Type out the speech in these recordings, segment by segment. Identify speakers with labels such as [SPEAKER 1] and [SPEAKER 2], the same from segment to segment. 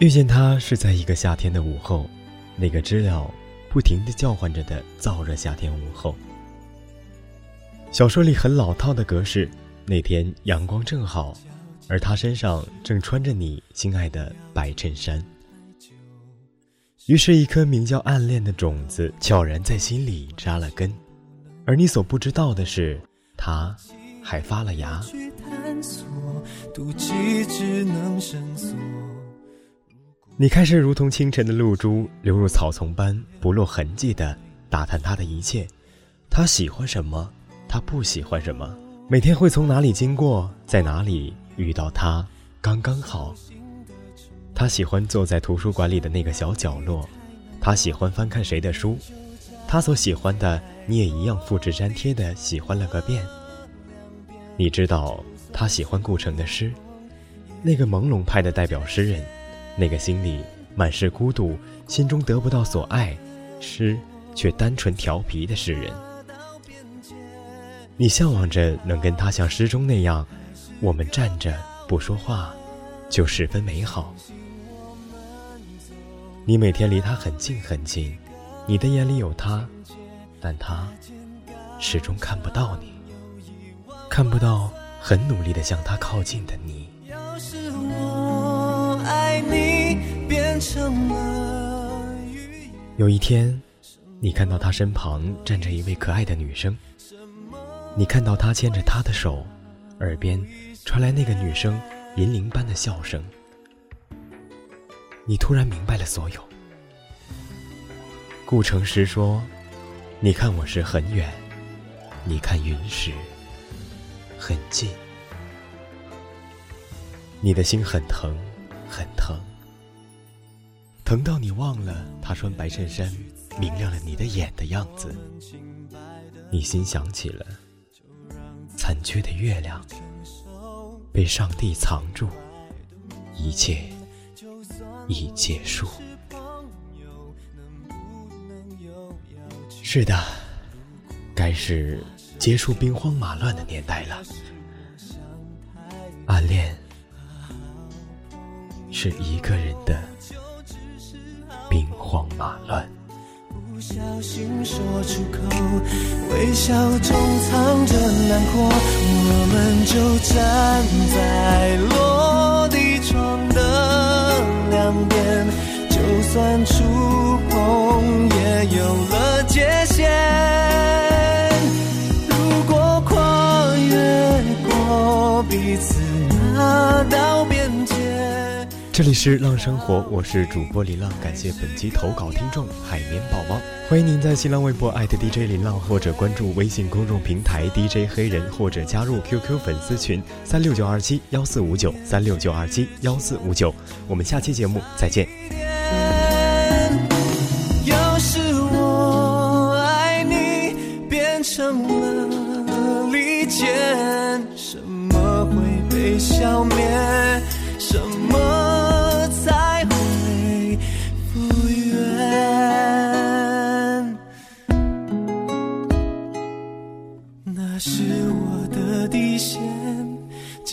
[SPEAKER 1] 遇见他是在一个夏天的午后，那个知了不停地叫唤着的燥热夏天午后。小说里很老套的格式，那天阳光正好，而他身上正穿着你心爱的白衬衫。于是，一颗名叫暗恋的种子悄然在心里扎了根，而你所不知道的是，它还发了芽。你开始如同清晨的露珠流入草丛般不落痕迹的打探他的一切，他喜欢什么，他不喜欢什么，每天会从哪里经过，在哪里遇到他，刚刚好。他喜欢坐在图书馆里的那个小角落，他喜欢翻看谁的书，他所喜欢的你也一样复制粘贴的喜欢了个遍。你知道他喜欢顾城的诗，那个朦胧派的代表诗人。那个心里满是孤独，心中得不到所爱，诗却单纯调皮的诗人，你向往着能跟他像诗中那样，我们站着不说话，就十分美好。你每天离他很近很近，你的眼里有他，但他始终看不到你，看不到很努力的向他靠近的你。有一天，你看到他身旁站着一位可爱的女生，你看到他牵着她的手，耳边传来那个女生银铃般的笑声，你突然明白了所有。顾城诗说：“你看我时很远，你看云时很近。”你的心很疼，很疼。疼到你忘了他穿白衬衫明亮了你的眼的样子，你心想起了残缺的月亮，被上帝藏住，一切已结束。是的，该是结束兵荒马乱的年代了。暗恋是一个人的。慌马乱，不小心说出口，微笑中藏着难过。我们就站在落地窗的两边，就算触碰也有了界限。如果跨越过彼此那道。这里是浪生活，我是主播林浪，感谢本期投稿听众海绵宝宝，欢迎您在新浪微博 DJ 林浪，或者关注微信公众平台 DJ 黑人，或者加入 QQ 粉丝群三六九二七幺四五九三六九二七幺四五九，我们下期节目再见。有时我爱你变成了利剑，什么会被消灭？什么？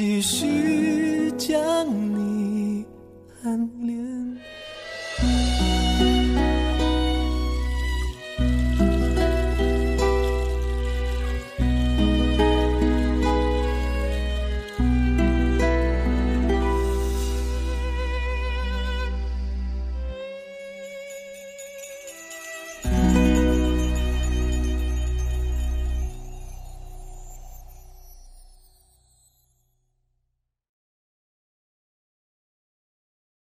[SPEAKER 1] 继续将你暗恋。